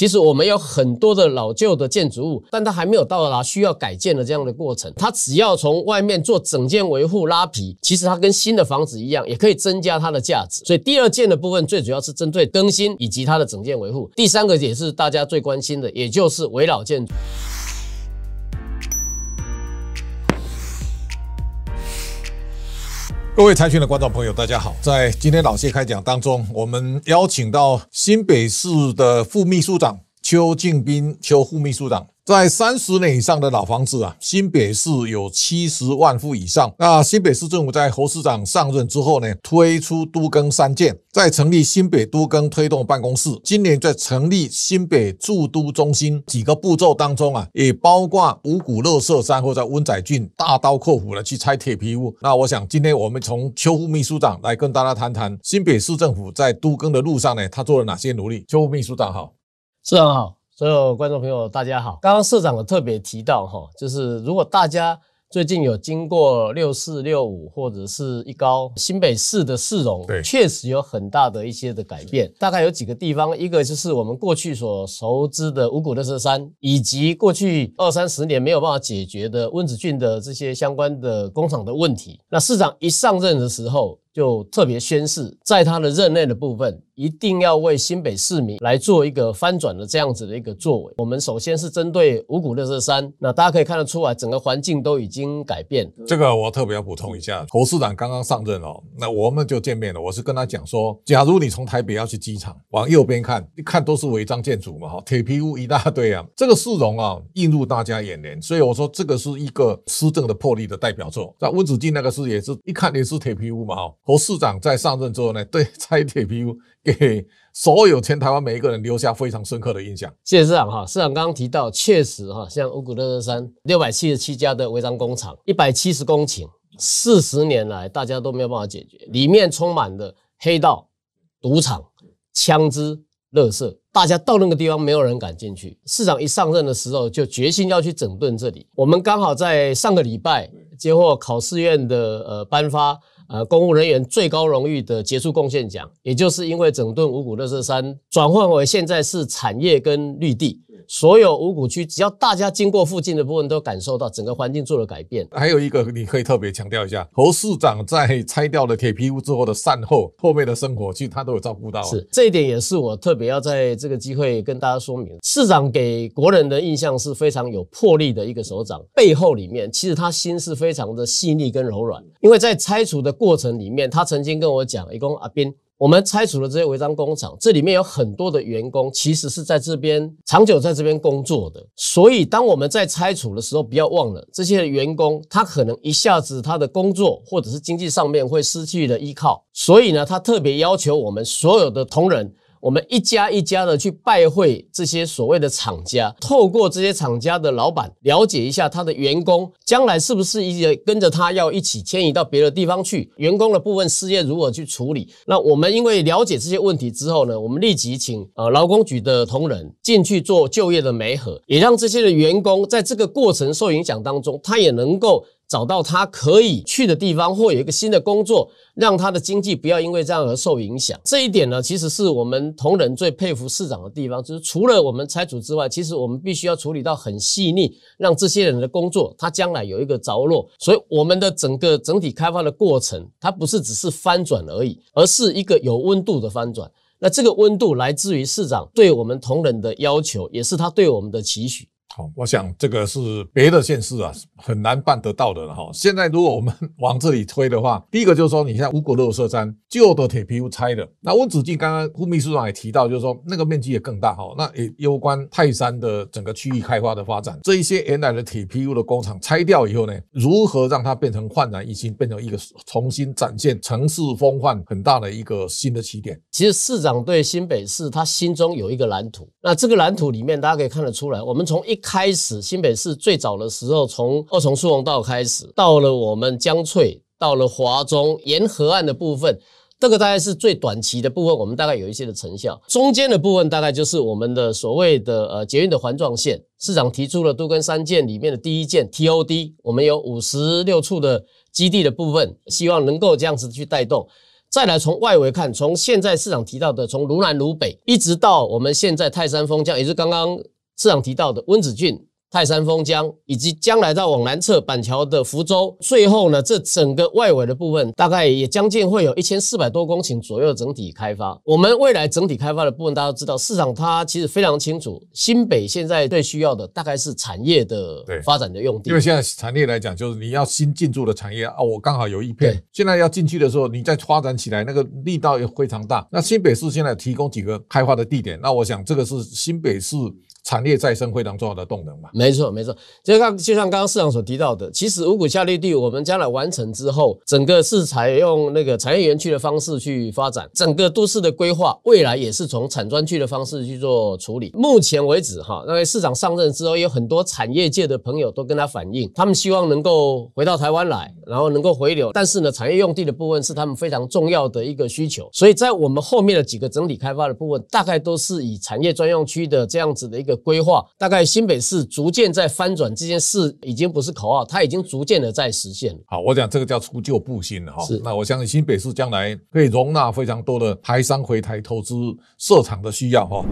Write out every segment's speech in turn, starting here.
其实我们有很多的老旧的建筑物，但它还没有到达需要改建的这样的过程。它只要从外面做整件维护拉皮，其实它跟新的房子一样，也可以增加它的价值。所以第二件的部分最主要是针对更新以及它的整件维护。第三个也是大家最关心的，也就是围绕建筑。各位财讯的观众朋友，大家好！在今天老谢开讲当中，我们邀请到新北市的副秘书长邱敬斌，邱副秘书长。在三十年以上的老房子啊，新北市有七十万户以上。那新北市政府在侯市长上任之后呢，推出都更三件，在成立新北都更推动办公室。今年在成立新北驻都中心几个步骤当中啊，也包括五股乐色山或者温仔郡大刀阔斧的去拆铁皮屋。那我想今天我们从邱副秘书长来跟大家谈谈新北市政府在都更的路上呢，他做了哪些努力？邱副秘书长好，市长好。所有观众朋友，大家好。刚刚社长有特别提到哈，就是如果大家最近有经过六四六五或者是一高新北市的市容，对，确实有很大的一些的改变。大概有几个地方，一个就是我们过去所熟知的五股乐色山，以及过去二三十年没有办法解决的温子俊的这些相关的工厂的问题。那市长一上任的时候。就特别宣誓，在他的任内的部分，一定要为新北市民来做一个翻转的这样子的一个作为。我们首先是针对五股乐色山，那大家可以看得出来，整个环境都已经改变。这个我特别要补充一下，侯市长刚刚上任哦，那我们就见面了。我是跟他讲说，假如你从台北要去机场，往右边看，一看都是违章建筑嘛，哈，铁皮屋一大堆啊，这个市容啊映入大家眼帘。所以我说，这个是一个施政的魄力的代表作。在温子敬那个是也是一看也是铁皮屋嘛，哈。侯市长在上任之后呢，对拆铁皮屋给所有全台湾每一个人留下非常深刻的印象。谢谢市长哈，市长刚刚提到，确实哈，像五谷乐乐山六百七十七家的违章工厂，一百七十公顷，四十年来大家都没有办法解决，里面充满了黑道、赌场、枪支、垃圾，大家到那个地方没有人敢进去。市长一上任的时候就决心要去整顿这里。我们刚好在上个礼拜接获考试院的呃颁发。呃，公务人员最高荣誉的杰出贡献奖，也就是因为整顿五股乐色山，转换为现在是产业跟绿地。所有五股区，只要大家经过附近的部分，都感受到整个环境做了改变。还有一个，你可以特别强调一下，侯市长在拆掉了铁皮屋之后的善后，后面的生活，其实他都有照顾到。是这一点，也是我特别要在这个机会跟大家说明。市长给国人的印象是非常有魄力的一个首长，背后里面其实他心是非常的细腻跟柔软。因为在拆除的过程里面，他曾经跟我讲，一共阿斌。我们拆除了这些违章工厂，这里面有很多的员工其实是在这边长久在这边工作的，所以当我们在拆除的时候，不要忘了这些员工，他可能一下子他的工作或者是经济上面会失去了依靠，所以呢，他特别要求我们所有的同仁。我们一家一家的去拜会这些所谓的厂家，透过这些厂家的老板了解一下他的员工将来是不是一个跟着他要一起迁移到别的地方去，员工的部分失业如何去处理？那我们因为了解这些问题之后呢，我们立即请呃劳工局的同仁进去做就业的媒合，也让这些的员工在这个过程受影响当中，他也能够。找到他可以去的地方，或有一个新的工作，让他的经济不要因为这样而受影响。这一点呢，其实是我们同仁最佩服市长的地方，就是除了我们拆除之外，其实我们必须要处理到很细腻，让这些人的工作他将来有一个着落。所以我们的整个整体开发的过程，它不是只是翻转而已，而是一个有温度的翻转。那这个温度来自于市长对我们同仁的要求，也是他对我们的期许。我想这个是别的县市啊很难办得到的了哈。现在如果我们 往这里推的话，第一个就是说，你像五谷乐色山旧的铁皮屋拆的，那温子敬刚刚副秘书长也提到，就是说那个面积也更大哈。那也攸关泰山的整个区域开发的发展。这一些原来的铁皮屋的工厂拆掉以后呢，如何让它变成焕然一新，变成一个重新展现城市风范很大的一个新的起点？其实市长对新北市他心中有一个蓝图，那这个蓝图里面大家可以看得出来，我们从一开开始新北市最早的时候，从二重树洪道开始，到了我们江翠，到了华中沿河岸的部分，这个大概是最短期的部分，我们大概有一些的成效。中间的部分大概就是我们的所谓的呃捷运的环状线，市长提出了都跟三件里面的第一件 TOD，我们有五十六处的基地的部分，希望能够这样子去带动。再来从外围看，从现在市场提到的，从如南如北，一直到我们现在泰山封江，也是刚刚市场提到的温子俊。泰山封江，以及将来到往南侧板桥的福州，最后呢，这整个外围的部分，大概也将近会有一千四百多公顷左右整体开发。我们未来整体开发的部分，大家都知道，市场它其实非常清楚，新北现在最需要的大概是产业的发展的用地。因为现在产业来讲，就是你要新进驻的产业啊，我刚好有一片，现在要进去的时候，你再发展起来，那个力道也非常大。那新北市现在提供几个开发的地点，那我想这个是新北市。产业再生非常重要的动能嘛？没错，没错。就像就像刚刚市长所提到的，其实五股下绿地，我们将来完成之后，整个是采用那个产业园区的方式去发展，整个都市的规划，未来也是从产专区的方式去做处理。目前为止，哈，那位市长上任之后，有很多产业界的朋友都跟他反映，他们希望能够回到台湾来，然后能够回流。但是呢，产业用地的部分是他们非常重要的一个需求，所以在我们后面的几个整体开发的部分，大概都是以产业专用区的这样子的一个。的规划大概新北市逐渐在翻转这件事，已经不是口号，它已经逐渐的在实现了。好，我讲这个叫除旧布新了哈。是，那我相信新北市将来可以容纳非常多的台商回台投资设厂的需要哈。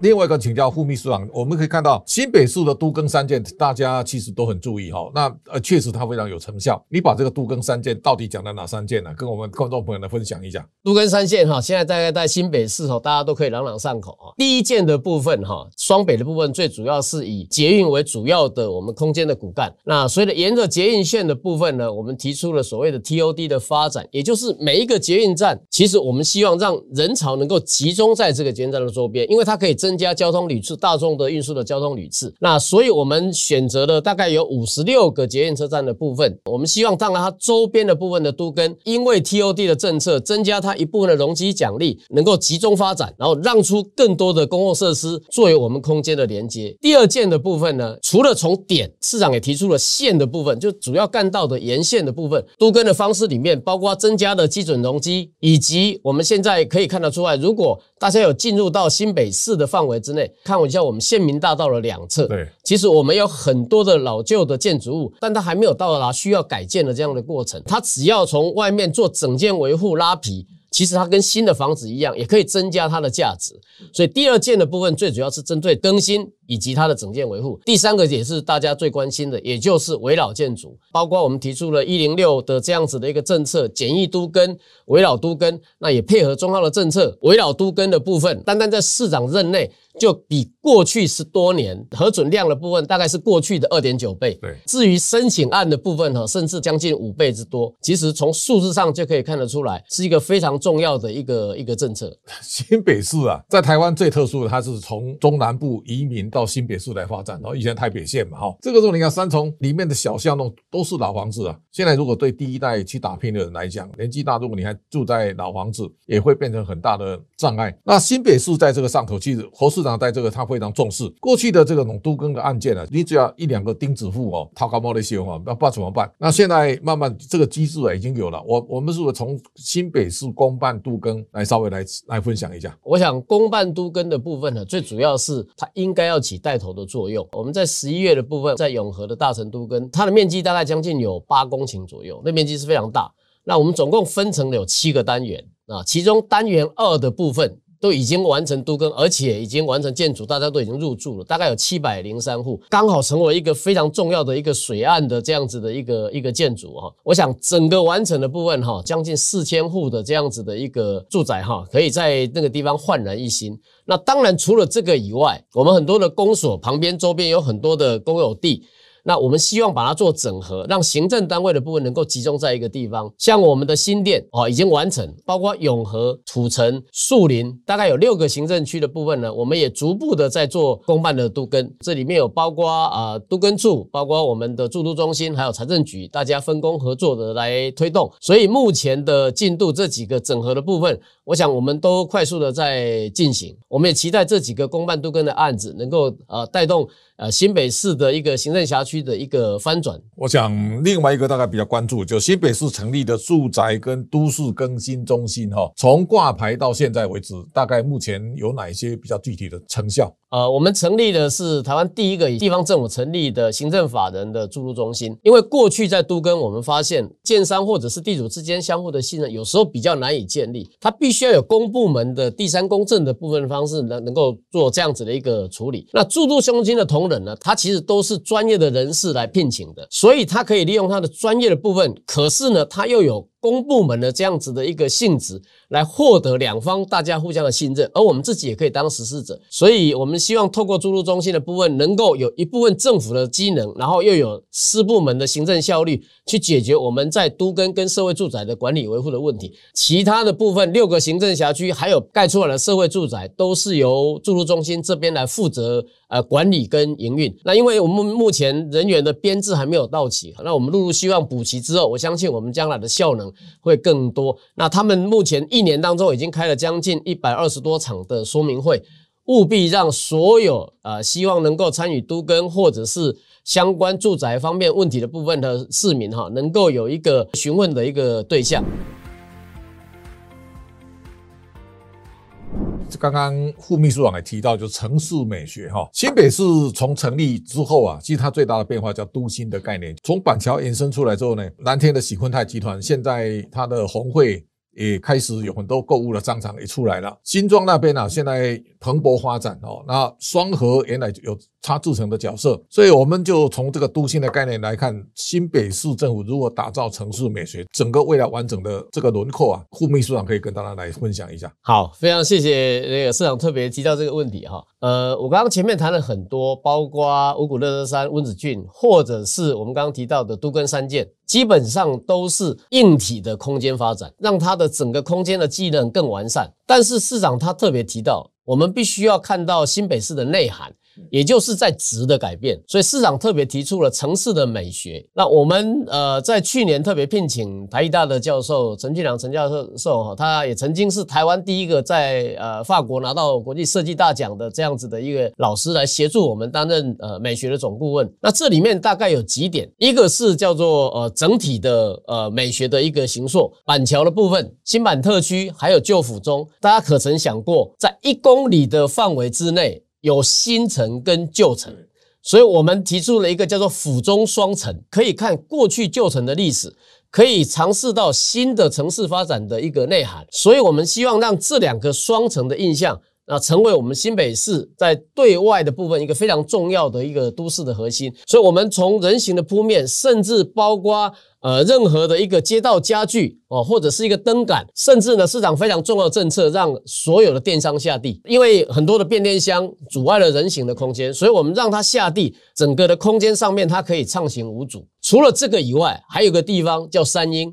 另外一个请教副秘书长，我们可以看到新北市的都更三件，大家其实都很注意哈。那呃，确实它非常有成效。你把这个都更三件到底讲了哪三件呢？跟我们观众朋友来分享一下。都更三件哈，现在大概在新北市哈，大家都可以朗朗上口啊。第一件的部分哈，双北的部分最主要是以捷运为主要的我们空间的骨干。那所以的沿着捷运线的部分呢，我们提出了所谓的 TOD 的发展，也就是每一个捷运站，其实我们希望让人潮能够集中在这个捷运站的周边，因为它可以增加交通旅次，大众的运输的交通旅次。那所以我们选择了大概有五十六个捷运车站的部分，我们希望当然它周边的部分的都跟，因为 TOD 的政策增加它一部分的容积奖励，能够集中发展，然后让出更多的公共设施作为我们空间的连接。第二件的部分呢，除了从点市场也提出了线的部分，就主要干道的沿线的部分，都跟的方式里面包括增加的基准容积，以及我们现在可以看得出来，如果大家有进入到新北市的范围之内，看一下我们县民大道的两侧，对，其实我们有很多的老旧的建筑物，但它还没有到达需要改建的这样的过程。它只要从外面做整件维护拉皮，其实它跟新的房子一样，也可以增加它的价值。所以第二件的部分最主要是针对更新。以及它的整件维护，第三个也是大家最关心的，也就是围绕建筑，包括我们提出了一零六的这样子的一个政策，简易都跟围绕都跟，那也配合中号的政策，围绕都跟的部分，单单在市长任内就比过去十多年核准量的部分，大概是过去的二点九倍。对，至于申请案的部分哈，甚至将近五倍之多。其实从数字上就可以看得出来，是一个非常重要的一个一个政策。新北市啊，在台湾最特殊的，它是从中南部移民到新北市来发展，然后以前台北县嘛，哈，这个时候你看三重里面的小巷弄都是老房子啊。现在如果对第一代去打拼的人来讲，年纪大，如果你还住在老房子，也会变成很大的障碍。那新北市在这个上头，其实侯市长在这个他非常重视。过去的这个农都更的案件呢，你只要一两个钉子户哦，掏高帽的些话，那不知道怎么办。那现在慢慢这个机制啊已经有了。我我们是不是从新北市公办都根来稍微来来分享一下？我想公办都根的部分呢，最主要是它应该要起带头的作。用，我们在十一月的部分，在永和的大成都跟它的面积大概将近有八公顷左右，那面积是非常大。那我们总共分成了有七个单元啊，其中单元二的部分。都已经完成都更，而且已经完成建筑，大家都已经入住了，大概有七百零三户，刚好成为一个非常重要的一个水岸的这样子的一个一个建筑哈。我想整个完成的部分哈，将近四千户的这样子的一个住宅哈，可以在那个地方焕然一新。那当然除了这个以外，我们很多的公所旁边周边有很多的公有地。那我们希望把它做整合，让行政单位的部分能够集中在一个地方。像我们的新店哦，已经完成，包括永和、土城、树林，大概有六个行政区的部分呢。我们也逐步的在做公办的都跟，这里面有包括啊都跟处，包括我们的驻都中心，还有财政局，大家分工合作的来推动。所以目前的进度，这几个整合的部分，我想我们都快速的在进行。我们也期待这几个公办都跟的案子能够呃带动。呃，新北市的一个行政辖区的一个翻转，我想另外一个大概比较关注，就新北市成立的住宅跟都市更新中心哈，从挂牌到现在为止，大概目前有哪一些比较具体的成效？呃，我们成立的是台湾第一个以地方政府成立的行政法人的注入中心。因为过去在都跟我们发现，建商或者是地主之间相互的信任，有时候比较难以建立。它必须要有公部门的第三公证的部分方式，能能够做这样子的一个处理。那注入中心的同仁呢，他其实都是专业的人人士来聘请的，所以他可以利用他的专业的部分。可是呢，他又有。公部门的这样子的一个性质，来获得两方大家互相的信任，而我们自己也可以当实施者，所以我们希望透过注入中心的部分，能够有一部分政府的机能，然后又有私部门的行政效率，去解决我们在都跟跟社会住宅的管理维护的问题。其他的部分六个行政辖区还有盖出来的社会住宅，都是由注入中心这边来负责呃管理跟营运。那因为我们目前人员的编制还没有到齐，那我们陆陆希望补齐之后，我相信我们将来的效能。会更多。那他们目前一年当中已经开了将近一百二十多场的说明会，务必让所有呃希望能够参与都更或者是相关住宅方面问题的部分的市民哈，能够有一个询问的一个对象。刚刚副秘书长也提到，就城市美学哈，新北市从成立之后啊，其实它最大的变化叫都心的概念，从板桥延伸出来之后呢，蓝天的喜坤泰集团现在它的红会。也开始有很多购物的商场也出来了。新庄那边啊，现在蓬勃发展哦。那双河原来有它自成的角色，所以我们就从这个都心的概念来看，新北市政府如何打造城市美学，整个未来完整的这个轮廓啊，副秘书长可以跟大家来分享一下。好，非常谢谢那个市长特别提到这个问题哈。呃，我刚刚前面谈了很多，包括五谷乐乐山、温子俊，或者是我们刚刚提到的都跟三建。基本上都是硬体的空间发展，让它的整个空间的技能更完善。但是市长他特别提到，我们必须要看到新北市的内涵。也就是在值的改变，所以市长特别提出了城市的美学。那我们呃在去年特别聘请台艺大的教授陈俊良陈教授哈，他也曾经是台湾第一个在呃法国拿到国际设计大奖的这样子的一个老师来协助我们担任呃美学的总顾问。那这里面大概有几点，一个是叫做呃整体的呃美学的一个形塑，板桥的部分、新板特区还有旧府中，大家可曾想过，在一公里的范围之内？有新城跟旧城，所以我们提出了一个叫做“府中双城”，可以看过去旧城的历史，可以尝试到新的城市发展的一个内涵。所以我们希望让这两个双城的印象，那，成为我们新北市在对外的部分一个非常重要的一个都市的核心。所以，我们从人行的铺面，甚至包括。呃，任何的一个街道家具哦，或者是一个灯杆，甚至呢，市场非常重要的政策，让所有的电商下地，因为很多的变电箱阻碍了人行的空间，所以我们让它下地，整个的空间上面它可以畅行无阻。除了这个以外，还有个地方叫三英，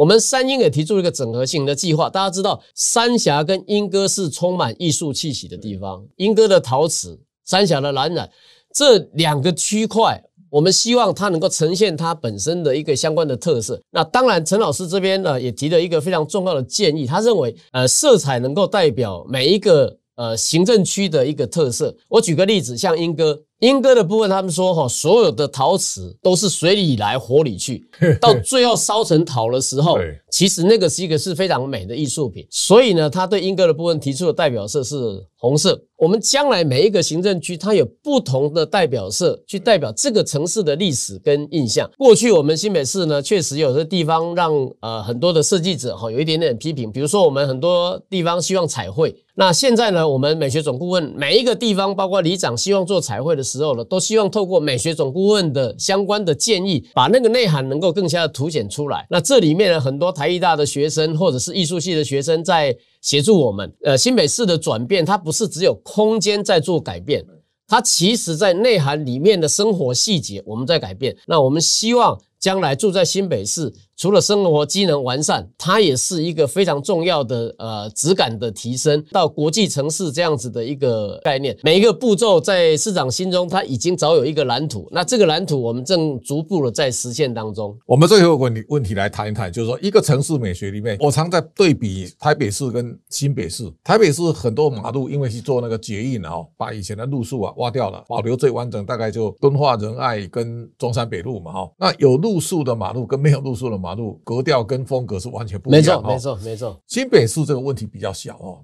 我们三英也提出了一个整合性的计划。大家知道，三峡跟莺歌是充满艺术气息的地方，莺歌的陶瓷，三峡的蓝染，这两个区块。我们希望它能够呈现它本身的一个相关的特色。那当然，陈老师这边呢也提了一个非常重要的建议，他认为，呃，色彩能够代表每一个呃行政区的一个特色。我举个例子，像莺歌。莺歌的部分，他们说哈，所有的陶瓷都是水里来火里去，到最后烧成陶的时候，其实那个是一个是非常美的艺术品。所以呢，他对英歌的部分提出的代表色是红色。我们将来每一个行政区，它有不同的代表色，去代表这个城市的历史跟印象。过去我们新北市呢，确实有些地方让呃很多的设计者哈有一点点批评，比如说我们很多地方希望彩绘。那现在呢，我们美学总顾问每一个地方，包括里长希望做彩绘的。时候了，都希望透过美学总顾问的相关的建议，把那个内涵能够更加的凸显出来。那这里面呢，很多台艺大的学生或者是艺术系的学生在协助我们。呃，新北市的转变，它不是只有空间在做改变，它其实在内涵里面的生活细节我们在改变。那我们希望将来住在新北市。除了生活机能完善，它也是一个非常重要的呃质感的提升到国际城市这样子的一个概念。每一个步骤在市长心中，他已经早有一个蓝图。那这个蓝图我们正逐步的在实现当中。我们最后问题问题来谈一谈，就是说一个城市美学里面，我常在对比台北市跟新北市。台北市很多马路因为去做那个捷运啊，把以前的路树啊挖掉了，保留最完整大概就敦化仁爱跟中山北路嘛哈。那有路树的马路跟没有路树的马路马路格调跟风格是完全不一样，没错，没错，没错。新北市这个问题比较小哦，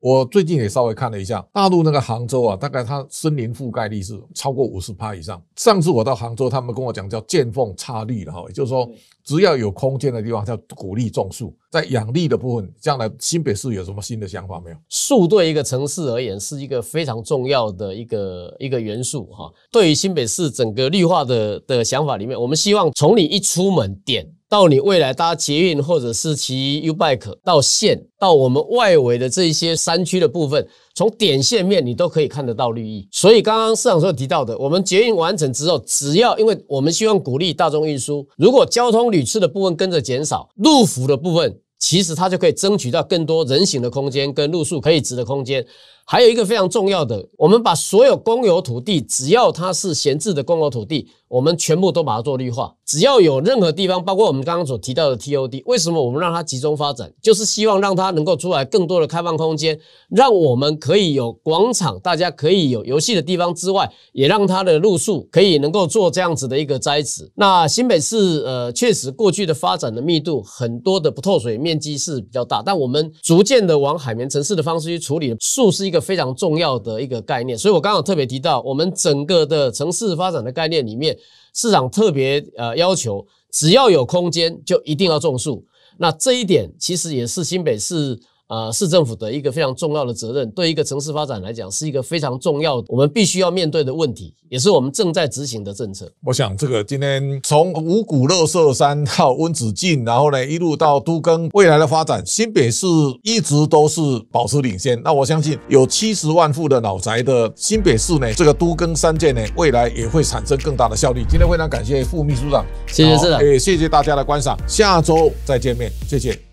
我最近也稍微看了一下，大陆那个杭州啊，大概它森林覆盖率是超过五十趴以上。上次我到杭州，他们跟我讲叫见缝插绿了哈，也就是说，只要有空间的地方，叫鼓励种树。在养绿的部分，将来新北市有什么新的想法没有？树对一个城市而言是一个非常重要的一个一个元素哈。对于新北市整个绿化的的想法里面，我们希望从你一出门点。到你未来搭捷运或者是骑 U bike 到线到我们外围的这一些山区的部分，从点线面你都可以看得到绿意。所以刚刚市长所提到的，我们捷运完成之后，只要因为我们希望鼓励大众运输，如果交通屡次的部分跟着减少，路幅的部分其实它就可以争取到更多人行的空间跟路树可以直的空间。还有一个非常重要的，我们把所有公有土地，只要它是闲置的公有土地，我们全部都把它做绿化。只要有任何地方，包括我们刚刚所提到的 TOD，为什么我们让它集中发展？就是希望让它能够出来更多的开放空间，让我们可以有广场，大家可以有游戏的地方之外，也让它的路树可以能够做这样子的一个栽植。那新北市呃，确实过去的发展的密度很多的不透水面积是比较大，但我们逐渐的往海绵城市的方式去处理，树是一个。非常重要的一个概念，所以我刚刚特别提到，我们整个的城市发展的概念里面，市场特别呃要求，只要有空间就一定要种树。那这一点其实也是新北市。呃，市政府的一个非常重要的责任，对一个城市发展来讲，是一个非常重要我们必须要面对的问题，也是我们正在执行的政策。我想，这个今天从五股乐色山到温子敬，然后呢，一路到都更，未来的发展，新北市一直都是保持领先。那我相信，有七十万户的老宅的新北市呢，这个都更三建呢，未来也会产生更大的效率。今天非常感谢副秘书长，谢谢市长，也谢谢大家的观赏，下周再见面，谢谢。